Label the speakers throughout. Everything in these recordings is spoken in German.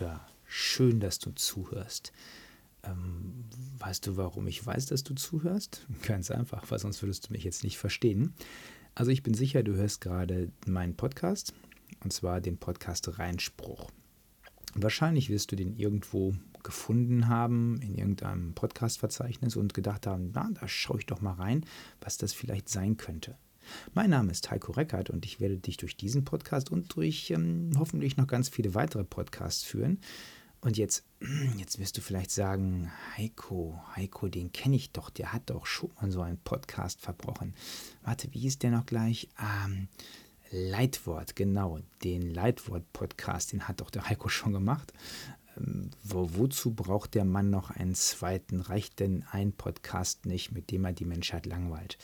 Speaker 1: Hallo, hallo du da, schön, dass du zuhörst. Ähm, weißt du, warum ich weiß, dass du zuhörst? Ganz einfach, weil sonst würdest du mich jetzt nicht verstehen. Also ich bin sicher, du hörst gerade meinen Podcast, und zwar den Podcast Reinspruch. Wahrscheinlich wirst du den irgendwo gefunden haben in irgendeinem Podcast-Verzeichnis und gedacht haben, na, da schaue ich doch mal rein, was das vielleicht sein könnte. Mein Name ist Heiko Reckert und ich werde dich durch diesen Podcast und durch ähm, hoffentlich noch ganz viele weitere Podcasts führen. Und jetzt, jetzt wirst du vielleicht sagen, Heiko, Heiko, den kenne ich doch, der hat doch schon mal so einen Podcast verbrochen. Warte, wie ist der noch gleich? Ähm, Leitwort, genau, den Leitwort-Podcast, den hat doch der Heiko schon gemacht. Ähm, wo, wozu braucht der Mann noch einen zweiten? Reicht denn ein Podcast nicht, mit dem er die Menschheit langweilt?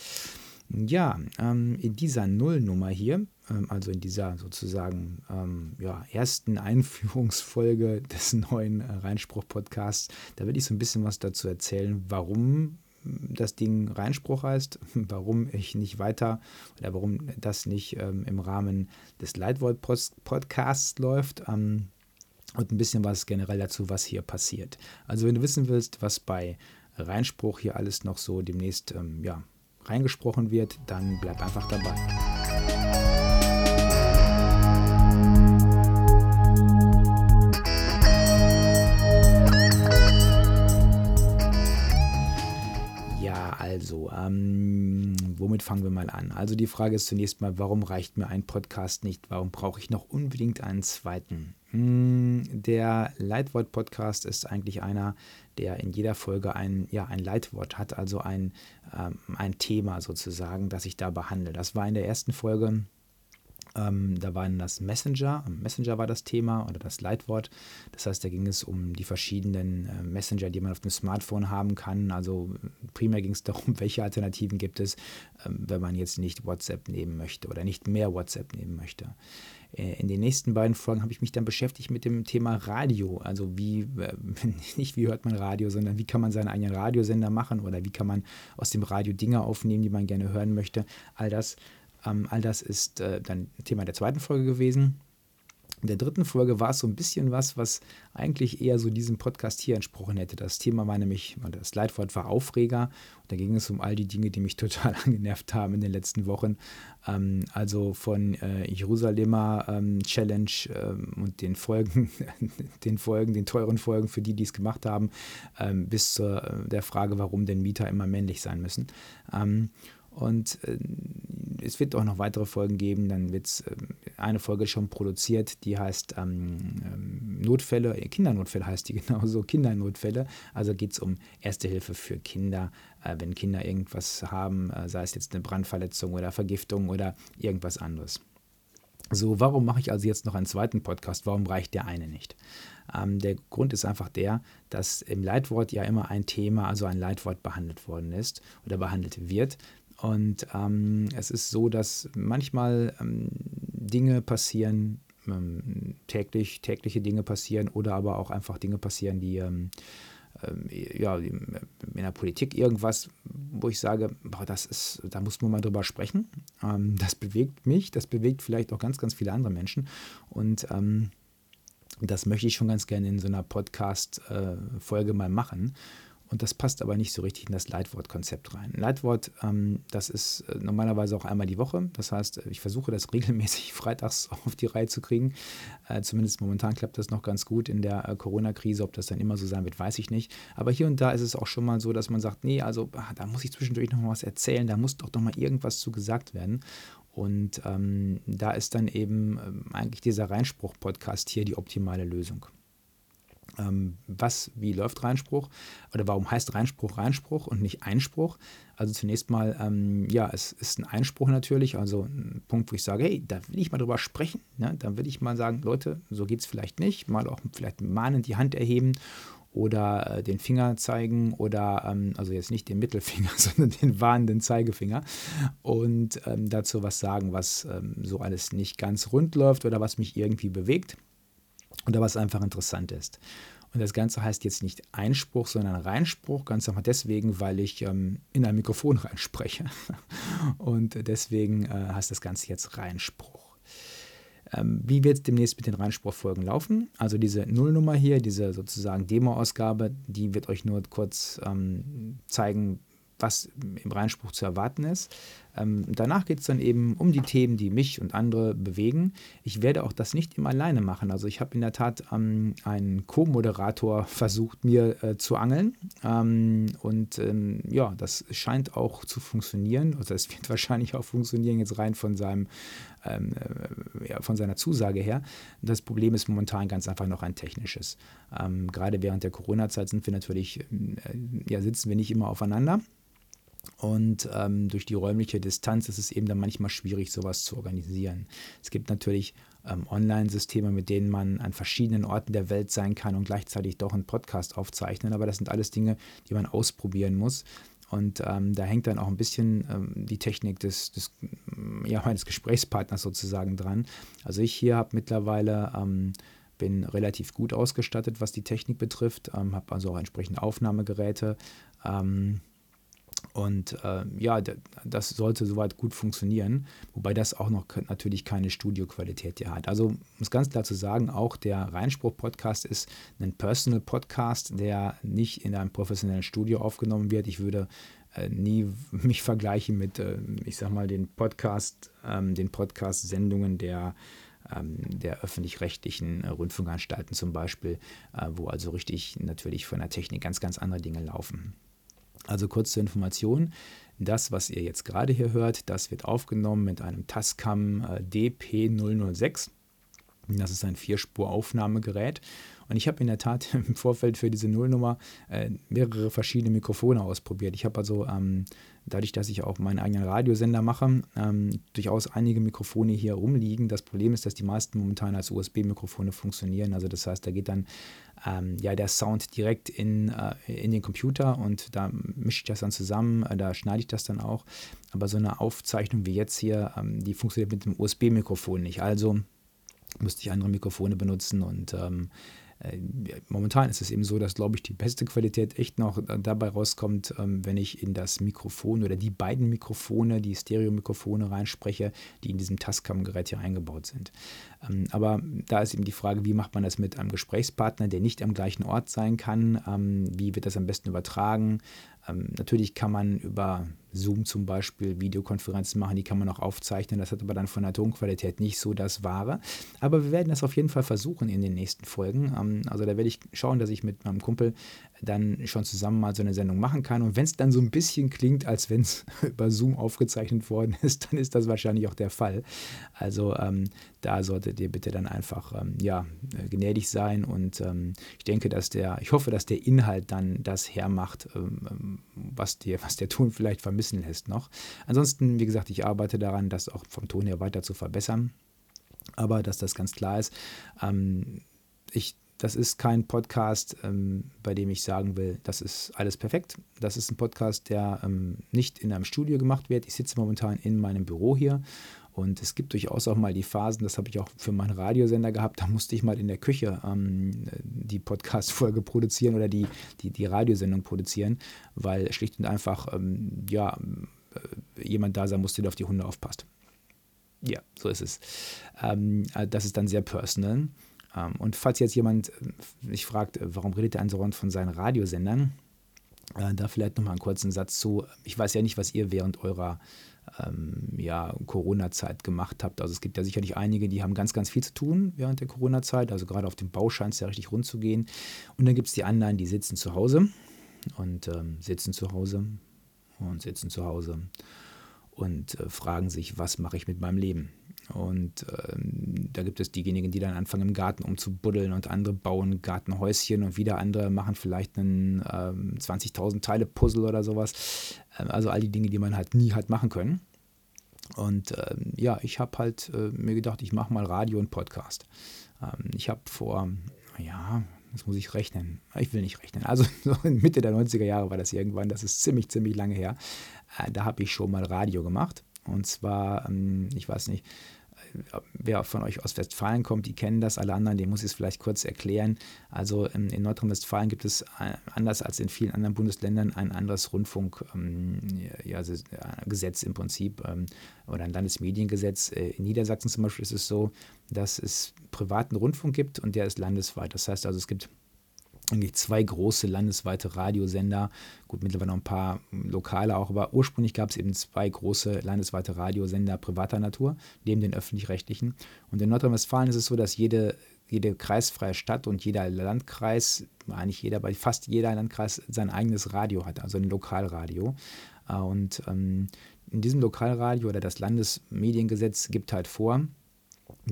Speaker 1: Ja, ähm, in dieser Nullnummer hier, ähm, also in dieser sozusagen ähm, ja, ersten Einführungsfolge des neuen äh, Reinspruch-Podcasts, da werde ich so ein bisschen was dazu erzählen, warum das Ding Reinspruch heißt, warum ich nicht weiter oder warum das nicht ähm, im Rahmen des Leitwort-Podcasts läuft ähm, und ein bisschen was generell dazu, was hier passiert. Also wenn du wissen willst, was bei Reinspruch hier alles noch so demnächst ähm, ja, reingesprochen wird, dann bleib einfach dabei. Also, ähm, womit fangen wir mal an? Also die Frage ist zunächst mal, warum reicht mir ein Podcast nicht? Warum brauche ich noch unbedingt einen zweiten? Hm, der Leitwort-Podcast ist eigentlich einer, der in jeder Folge ein, ja, ein Leitwort hat, also ein, ähm, ein Thema sozusagen, das ich da behandle. Das war in der ersten Folge ähm, da waren das Messenger, Messenger war das Thema oder das Leitwort. Das heißt, da ging es um die verschiedenen äh, Messenger, die man auf dem Smartphone haben kann. Also primär ging es darum, welche Alternativen gibt es, ähm, wenn man jetzt nicht WhatsApp nehmen möchte oder nicht mehr WhatsApp nehmen möchte. Äh, in den nächsten beiden Folgen habe ich mich dann beschäftigt mit dem Thema Radio. Also wie, äh, nicht wie hört man Radio, sondern wie kann man seinen eigenen Radiosender machen oder wie kann man aus dem Radio Dinge aufnehmen, die man gerne hören möchte. All das ähm, all das ist äh, dann Thema der zweiten Folge gewesen. In der dritten Folge war es so ein bisschen was, was eigentlich eher so diesem Podcast hier entsprochen hätte. Das Thema war nämlich, das Leitwort war Aufreger. Und da ging es um all die Dinge, die mich total angenervt haben in den letzten Wochen. Ähm, also von äh, Jerusalemer ähm, Challenge ähm, und den Folgen, den Folgen, den teuren Folgen für die, die es gemacht haben, ähm, bis zur äh, der Frage, warum denn Mieter immer männlich sein müssen. Und äh, es wird auch noch weitere Folgen geben. Dann wird es äh, eine Folge schon produziert, die heißt ähm, ähm, Notfälle, äh, Kindernotfälle heißt die genauso, Kindernotfälle. Also geht es um Erste Hilfe für Kinder, äh, wenn Kinder irgendwas haben, äh, sei es jetzt eine Brandverletzung oder Vergiftung oder irgendwas anderes. So, warum mache ich also jetzt noch einen zweiten Podcast? Warum reicht der eine nicht? Ähm, der Grund ist einfach der, dass im Leitwort ja immer ein Thema, also ein Leitwort behandelt worden ist oder behandelt wird. Und ähm, es ist so, dass manchmal ähm, Dinge passieren, ähm, täglich, tägliche Dinge passieren oder aber auch einfach Dinge passieren, die ähm, ähm, ja, in der Politik irgendwas, wo ich sage, boah, das ist, da muss man mal drüber sprechen. Ähm, das bewegt mich, das bewegt vielleicht auch ganz, ganz viele andere Menschen. Und das möchte ich schon ganz gerne in so einer Podcast-Folge äh, mal machen. Und das passt aber nicht so richtig in das Leitwortkonzept rein. Leitwort, ähm, das ist äh, normalerweise auch einmal die Woche. Das heißt, äh, ich versuche das regelmäßig freitags auf die Reihe zu kriegen. Äh, zumindest momentan klappt das noch ganz gut in der äh, Corona-Krise. Ob das dann immer so sein wird, weiß ich nicht. Aber hier und da ist es auch schon mal so, dass man sagt, nee, also ach, da muss ich zwischendurch noch mal was erzählen. Da muss doch noch mal irgendwas zu gesagt werden. Und ähm, da ist dann eben äh, eigentlich dieser Reinspruch-Podcast hier die optimale Lösung. Ähm, was, wie läuft Reinspruch oder warum heißt Reinspruch Reinspruch und nicht Einspruch? Also zunächst mal, ähm, ja, es ist ein Einspruch natürlich, also ein Punkt, wo ich sage, hey, da will ich mal drüber sprechen. Ne? Da will ich mal sagen, Leute, so geht es vielleicht nicht, mal auch vielleicht mahnend die Hand erheben oder äh, den Finger zeigen oder, ähm, also jetzt nicht den Mittelfinger, sondern den warnenden Zeigefinger und ähm, dazu was sagen, was ähm, so alles nicht ganz rund läuft oder was mich irgendwie bewegt oder was einfach interessant ist. Und das Ganze heißt jetzt nicht Einspruch, sondern Reinspruch, ganz einfach deswegen, weil ich ähm, in ein Mikrofon reinspreche. Und deswegen äh, heißt das Ganze jetzt Reinspruch. Ähm, wie wird es demnächst mit den Reinspruchfolgen laufen? Also diese Nullnummer hier, diese sozusagen Demo-Ausgabe, die wird euch nur kurz ähm, zeigen, was im Reinspruch zu erwarten ist. Ähm, danach geht es dann eben um die Themen, die mich und andere bewegen. Ich werde auch das nicht immer alleine machen. Also ich habe in der Tat ähm, einen Co-Moderator versucht, mir äh, zu angeln. Ähm, und ähm, ja, das scheint auch zu funktionieren. Also es wird wahrscheinlich auch funktionieren, jetzt rein von seinem ähm, äh, ja, von seiner Zusage her. Das Problem ist momentan ganz einfach noch ein technisches. Ähm, gerade während der Corona-Zeit sind wir natürlich, äh, ja, sitzen wir nicht immer aufeinander. Und ähm, durch die räumliche Distanz ist es eben dann manchmal schwierig, sowas zu organisieren. Es gibt natürlich ähm, Online-Systeme, mit denen man an verschiedenen Orten der Welt sein kann und gleichzeitig doch einen Podcast aufzeichnen. Aber das sind alles Dinge, die man ausprobieren muss. Und ähm, da hängt dann auch ein bisschen ähm, die Technik des, des, ja, meines Gesprächspartners sozusagen dran. Also ich hier habe mittlerweile ähm, bin relativ gut ausgestattet, was die Technik betrifft, ähm, habe also auch entsprechende Aufnahmegeräte. Ähm, und äh, ja, das sollte soweit gut funktionieren, wobei das auch noch natürlich keine Studioqualität hier hat. Also es ganz klar zu sagen, auch der Reinspruch-Podcast ist ein Personal-Podcast, der nicht in einem professionellen Studio aufgenommen wird. Ich würde äh, nie mich vergleichen mit, äh, ich sag mal, den Podcast, ähm, den Podcast-Sendungen der ähm, der öffentlich-rechtlichen Rundfunkanstalten zum Beispiel, äh, wo also richtig natürlich von der Technik ganz, ganz andere Dinge laufen. Also kurz zur Information, das, was ihr jetzt gerade hier hört, das wird aufgenommen mit einem Tascam äh, DP006. Das ist ein Vierspur-Aufnahmegerät. Und ich habe in der Tat im Vorfeld für diese Nullnummer äh, mehrere verschiedene Mikrofone ausprobiert. Ich habe also ähm, dadurch, dass ich auch meinen eigenen Radiosender mache, ähm, durchaus einige Mikrofone hier rumliegen. Das Problem ist, dass die meisten momentan als USB-Mikrofone funktionieren. Also das heißt, da geht dann ähm, ja, der Sound direkt in, äh, in den Computer und da mische ich das dann zusammen, äh, da schneide ich das dann auch. Aber so eine Aufzeichnung wie jetzt hier, ähm, die funktioniert mit dem USB-Mikrofon nicht. Also müsste ich andere Mikrofone benutzen und ähm, äh, momentan ist es eben so, dass, glaube ich, die beste Qualität echt noch dabei rauskommt, ähm, wenn ich in das Mikrofon oder die beiden Mikrofone, die Stereo-Mikrofone reinspreche, die in diesem Tascam-Gerät hier eingebaut sind. Ähm, aber da ist eben die Frage, wie macht man das mit einem Gesprächspartner, der nicht am gleichen Ort sein kann? Ähm, wie wird das am besten übertragen? Natürlich kann man über Zoom zum Beispiel Videokonferenzen machen, die kann man auch aufzeichnen. Das hat aber dann von der Tonqualität nicht so das Wahre. Aber wir werden das auf jeden Fall versuchen in den nächsten Folgen. Ähm, also da werde ich schauen, dass ich mit meinem Kumpel dann schon zusammen mal so eine Sendung machen kann. Und wenn es dann so ein bisschen klingt, als wenn es über Zoom aufgezeichnet worden ist, dann ist das wahrscheinlich auch der Fall. Also ähm, da solltet ihr bitte dann einfach ähm, ja, gnädig sein. Und ähm, ich denke, dass der, ich hoffe, dass der Inhalt dann das hermacht, ähm, ähm, was, dir, was der Ton vielleicht vermissen lässt noch. Ansonsten, wie gesagt, ich arbeite daran, das auch vom Ton her weiter zu verbessern. Aber dass das ganz klar ist, ähm, ich das ist kein Podcast, ähm, bei dem ich sagen will, das ist alles perfekt. Das ist ein Podcast, der ähm, nicht in einem Studio gemacht wird. Ich sitze momentan in meinem Büro hier und es gibt durchaus auch mal die Phasen, das habe ich auch für meinen Radiosender gehabt, da musste ich mal in der Küche ähm, die Podcast-Folge produzieren oder die, die, die Radiosendung produzieren, weil schlicht und einfach ähm, ja, äh, jemand da sein musste, der auf die Hunde aufpasst. Ja, so ist es. Ähm, äh, das ist dann sehr personal. Ähm, und falls jetzt jemand sich fragt, äh, warum redet der andauernd von seinen Radiosendern, äh, da vielleicht nochmal einen kurzen Satz zu. Ich weiß ja nicht, was ihr während eurer ähm, ja, Corona-Zeit gemacht habt. Also es gibt ja sicherlich einige, die haben ganz, ganz viel zu tun während der Corona-Zeit. Also gerade auf dem Bau scheint es ja richtig rund zu gehen. Und dann gibt es die anderen, die sitzen zu Hause und ähm, sitzen zu Hause und sitzen zu Hause und äh, fragen sich, was mache ich mit meinem Leben? Und ähm, da gibt es diejenigen, die dann anfangen im Garten umzubuddeln und andere bauen Gartenhäuschen und wieder andere machen vielleicht einen ähm, 20.000 Teile Puzzle oder sowas. Ähm, also all die Dinge, die man halt nie hat machen können. Und ähm, ja, ich habe halt äh, mir gedacht, ich mache mal Radio und Podcast. Ähm, ich habe vor, ja, das muss ich rechnen. Ich will nicht rechnen. Also so Mitte der 90er Jahre war das irgendwann. Das ist ziemlich, ziemlich lange her. Äh, da habe ich schon mal Radio gemacht. Und zwar, ähm, ich weiß nicht, wer von euch aus Westfalen kommt, die kennen das, alle anderen, den muss ich es vielleicht kurz erklären. Also ähm, in Nordrhein-Westfalen gibt es äh, anders als in vielen anderen Bundesländern ein anderes Rundfunkgesetz im Prinzip oder ein Landesmediengesetz. In Niedersachsen zum Beispiel ist es so, dass es privaten Rundfunk gibt und der ist landesweit. Das heißt also, es gibt eigentlich zwei große landesweite Radiosender, gut, mittlerweile noch ein paar lokale auch, aber ursprünglich gab es eben zwei große landesweite Radiosender privater Natur, neben den öffentlich-rechtlichen. Und in Nordrhein-Westfalen ist es so, dass jede, jede kreisfreie Stadt und jeder Landkreis, eigentlich jeder, bei fast jeder Landkreis sein eigenes Radio hat, also ein Lokalradio. Äh, und ähm, in diesem Lokalradio oder das Landesmediengesetz gibt halt vor,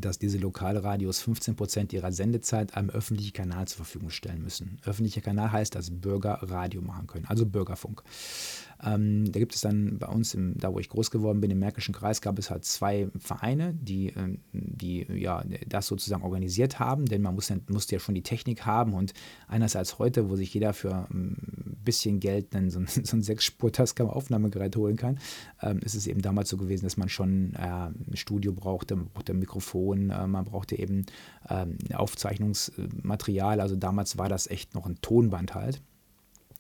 Speaker 1: dass diese Lokalradios 15 Prozent ihrer Sendezeit einem öffentlichen Kanal zur Verfügung stellen müssen. Öffentlicher Kanal heißt, dass Bürger Radio machen können, also Bürgerfunk. Ähm, da gibt es dann bei uns, im, da wo ich groß geworden bin, im Märkischen Kreis, gab es halt zwei Vereine, die, ähm, die ja, das sozusagen organisiert haben, denn man muss, musste ja schon die Technik haben und einerseits heute, wo sich jeder für ein ähm, bisschen Geld dann so ein, so ein Sechs-Spur-Tascam-Aufnahmegerät holen kann, ähm, ist es eben damals so gewesen, dass man schon äh, ein Studio brauchte, man brauchte ein Mikrofon, äh, man brauchte eben äh, Aufzeichnungsmaterial, also damals war das echt noch ein Tonband halt.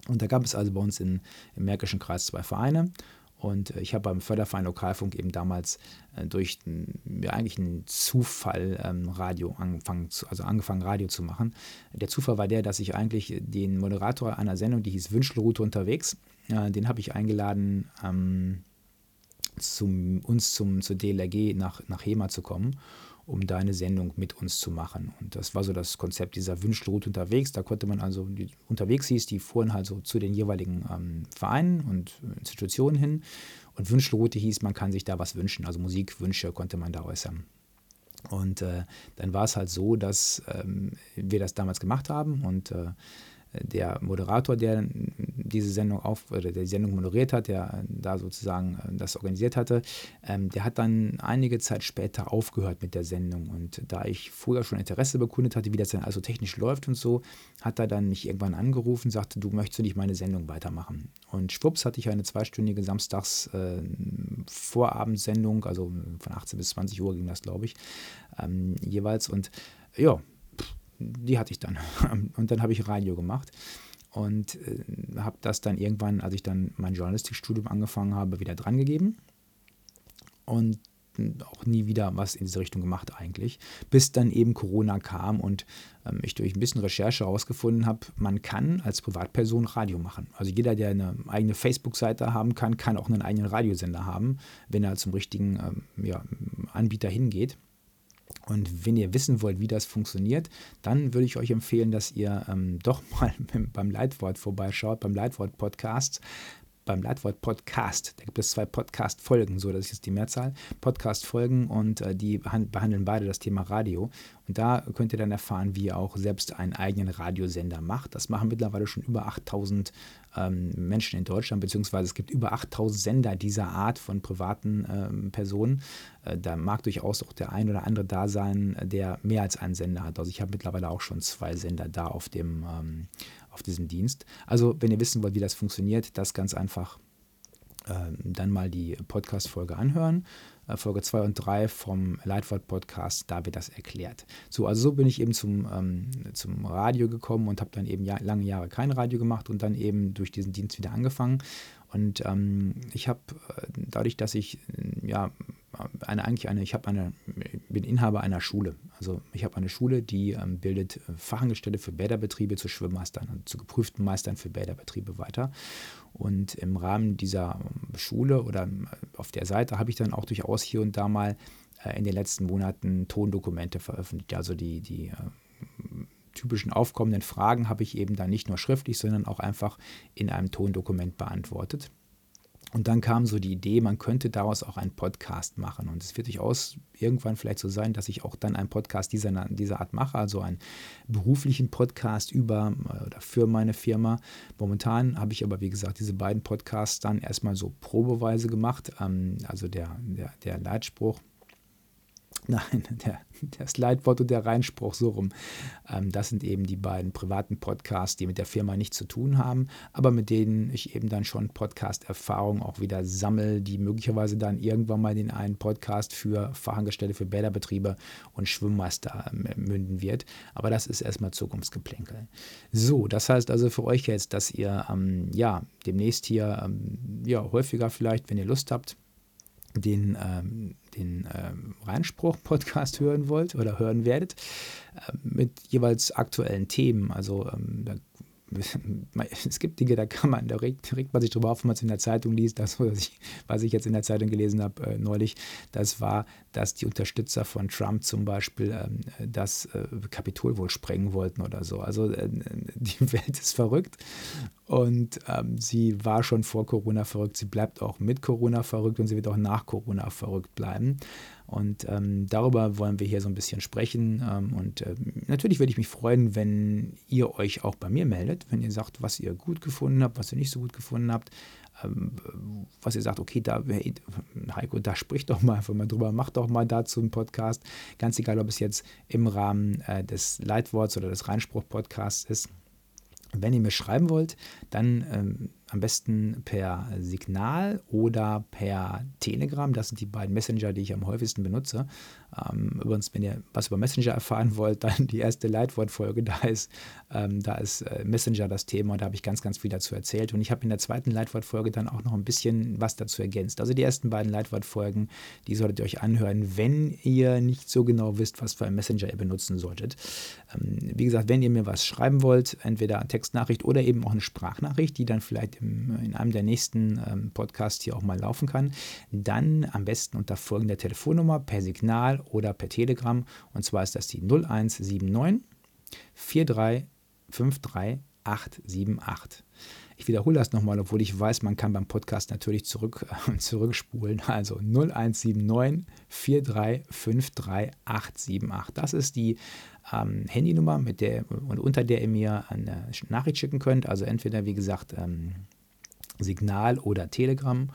Speaker 1: Und da gab es also bei uns in, im Märkischen Kreis zwei Vereine. Und äh, ich habe beim Förderverein Lokalfunk eben damals äh, durch ja, eigentlich einen Zufall ähm, Radio angefangen, zu, also angefangen Radio zu machen. Der Zufall war der, dass ich eigentlich den Moderator einer Sendung, die hieß Wünschelroute unterwegs, äh, den habe ich eingeladen, ähm, zum, uns zum, zur DLRG nach, nach Hema zu kommen um deine Sendung mit uns zu machen. Und das war so das Konzept dieser Wünschelroute unterwegs. Da konnte man also, die unterwegs hieß, die fuhren halt so zu den jeweiligen ähm, Vereinen und Institutionen hin. Und Wünschelroute hieß, man kann sich da was wünschen. Also Musikwünsche konnte man da äußern. Und äh, dann war es halt so, dass ähm, wir das damals gemacht haben und äh, der Moderator, der diese Sendung auf oder der die Sendung moderiert hat, der da sozusagen äh, das organisiert hatte, ähm, der hat dann einige Zeit später aufgehört mit der Sendung. Und da ich vorher schon Interesse bekundet hatte, wie das dann also technisch läuft und so, hat er dann mich irgendwann angerufen, sagte, du möchtest nicht meine Sendung weitermachen. Und schwupps hatte ich eine zweistündige Samstags äh, Vorabendsendung, also von 18 bis 20 Uhr ging das, glaube ich, ähm, jeweils. Und ja, die hatte ich dann. Und dann habe ich Radio gemacht und äh, habe das dann irgendwann, als ich dann mein Journalistikstudium angefangen habe, wieder drangegeben und auch nie wieder was in diese Richtung gemacht eigentlich, bis dann eben Corona kam und ähm, ich durch ein bisschen Recherche herausgefunden habe, man kann als Privatperson Radio machen. Also jeder, der eine eigene Facebook-Seite haben kann, kann auch einen eigenen Radiosender haben, wenn er zum richtigen ähm, ja, Anbieter hingeht. Und wenn ihr wissen wollt, wie das funktioniert, dann würde ich euch empfehlen, dass ihr ähm, doch mal beim Leitwort vorbeischaut, beim Leitwort Podcast beim Leitwort Podcast. Da gibt es zwei Podcast-Folgen, so das ist jetzt die Mehrzahl. Podcast-Folgen und äh, die behandeln beide das Thema Radio. Und da könnt ihr dann erfahren, wie ihr auch selbst einen eigenen Radiosender macht. Das machen mittlerweile schon über 8000 ähm, Menschen in Deutschland, beziehungsweise es gibt über 8000 Sender dieser Art von privaten ähm, Personen. Äh, da mag durchaus auch der ein oder andere da sein, der mehr als einen Sender hat. Also ich habe mittlerweile auch schon zwei Sender da auf dem ähm, auf diesem Dienst. Also, wenn ihr wissen wollt, wie das funktioniert, das ganz einfach äh, dann mal die Podcast-Folge anhören. Äh, Folge 2 und 3 vom Leitwort-Podcast, da wird das erklärt. So, also so bin ich eben zum, ähm, zum Radio gekommen und habe dann eben ja, lange Jahre kein Radio gemacht und dann eben durch diesen Dienst wieder angefangen. Und ähm, ich habe äh, dadurch, dass ich ja eine, eigentlich eine, ich habe eine, bin Inhaber einer Schule. Also ich habe eine Schule, die ähm, bildet äh, Fachangestellte für Bäderbetriebe zu Schwimmmeistern und zu geprüften Meistern für Bäderbetriebe weiter. Und im Rahmen dieser ähm, Schule oder äh, auf der Seite habe ich dann auch durchaus hier und da mal äh, in den letzten Monaten Tondokumente veröffentlicht. Also die, die äh, typischen aufkommenden Fragen habe ich eben dann nicht nur schriftlich, sondern auch einfach in einem Tondokument beantwortet. Und dann kam so die Idee, man könnte daraus auch einen Podcast machen. Und es wird durchaus irgendwann vielleicht so sein, dass ich auch dann einen Podcast dieser, dieser Art mache, also einen beruflichen Podcast über äh, oder für meine Firma. Momentan habe ich aber, wie gesagt, diese beiden Podcasts dann erstmal so probeweise gemacht. Ähm, also der, der, der Leitspruch Nein, der, das Leitwort und der Reinspruch so rum. Ähm, das sind eben die beiden privaten Podcasts, die mit der Firma nichts zu tun haben, aber mit denen ich eben dann schon Podcast-Erfahrung auch wieder sammle, die möglicherweise dann irgendwann mal in einen Podcast für Fachangestellte für Bäderbetriebe und Schwimmmeister ähm, münden wird. Aber das ist erstmal Zukunftsgeplänkel. So, das heißt also für euch jetzt, dass ihr ähm, ja demnächst hier ähm, ja häufiger vielleicht, wenn ihr Lust habt, den, ähm, den ähm, Reinspruch-Podcast hören wollt oder hören werdet, äh, mit jeweils aktuellen Themen. Also ähm, da es gibt Dinge, da kann man, da regt, regt man sich drüber auf, wenn man es in der Zeitung liest. Das, was ich, was ich jetzt in der Zeitung gelesen habe äh, neulich, das war, dass die Unterstützer von Trump zum Beispiel ähm, das äh, Kapitol wohl sprengen wollten oder so. Also äh, die Welt ist verrückt und ähm, sie war schon vor Corona verrückt, sie bleibt auch mit Corona verrückt und sie wird auch nach Corona verrückt bleiben. Und ähm, darüber wollen wir hier so ein bisschen sprechen. Ähm, und äh, natürlich würde ich mich freuen, wenn ihr euch auch bei mir meldet, wenn ihr sagt, was ihr gut gefunden habt, was ihr nicht so gut gefunden habt. Ähm, was ihr sagt, okay, da, hey, Heiko, da spricht doch mal einfach mal drüber, macht doch mal dazu einen Podcast. Ganz egal, ob es jetzt im Rahmen äh, des Leitworts oder des Reinspruch-Podcasts ist. Wenn ihr mir schreiben wollt, dann ähm, am besten per Signal oder per Telegram. Das sind die beiden Messenger, die ich am häufigsten benutze. Ähm, übrigens, wenn ihr was über Messenger erfahren wollt, dann die erste Leitwortfolge, da ist, ähm, da ist äh, Messenger das Thema und da habe ich ganz, ganz viel dazu erzählt. Und ich habe in der zweiten Leitwortfolge dann auch noch ein bisschen was dazu ergänzt. Also die ersten beiden Leitwortfolgen, die solltet ihr euch anhören, wenn ihr nicht so genau wisst, was für ein Messenger ihr benutzen solltet. Ähm, wie gesagt, wenn ihr mir was schreiben wollt, entweder eine Textnachricht oder eben auch eine Sprachnachricht, die dann vielleicht im, in einem der nächsten ähm, Podcasts hier auch mal laufen kann, dann am besten unter folgender Telefonnummer per Signal oder per Telegram. Und zwar ist das die 0179 4353 878. Ich wiederhole das nochmal, obwohl ich weiß, man kann beim Podcast natürlich zurück, äh, zurückspulen. Also 0179 4353 878. Das ist die ähm, Handynummer, mit der und unter der ihr mir eine Nachricht schicken könnt. Also entweder, wie gesagt, ähm, Signal oder Telegram.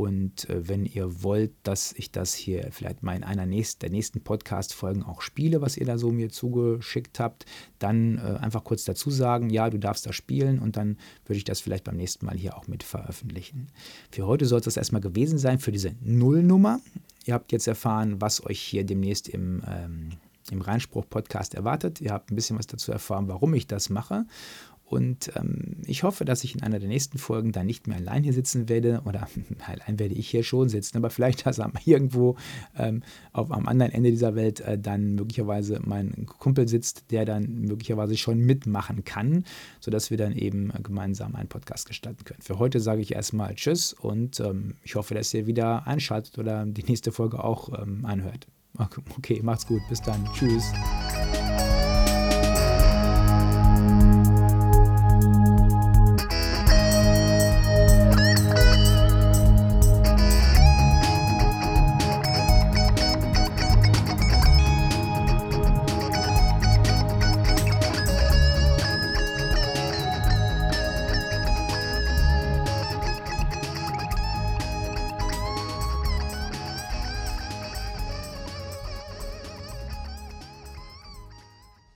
Speaker 1: Und äh, wenn ihr wollt, dass ich das hier vielleicht mal in einer nächsten, der nächsten Podcast-Folgen auch spiele, was ihr da so mir zugeschickt habt, dann äh, einfach kurz dazu sagen, ja, du darfst das spielen und dann würde ich das vielleicht beim nächsten Mal hier auch mit veröffentlichen. Für heute soll es das erstmal gewesen sein für diese Nullnummer. Ihr habt jetzt erfahren, was euch hier demnächst im ähm, im Reinspruch-Podcast erwartet. Ihr habt ein bisschen was dazu erfahren, warum ich das mache. Und ähm, ich hoffe, dass ich in einer der nächsten Folgen dann nicht mehr allein hier sitzen werde. Oder allein werde ich hier schon sitzen, aber vielleicht, dass irgendwo ähm, auf, am anderen Ende dieser Welt äh, dann möglicherweise mein Kumpel sitzt, der dann möglicherweise schon mitmachen kann, sodass wir dann eben äh, gemeinsam einen Podcast gestalten können. Für heute sage ich erstmal Tschüss und ähm, ich hoffe, dass ihr wieder einschaltet oder die nächste Folge auch ähm, anhört. Okay, macht's gut. Bis dann. Tschüss.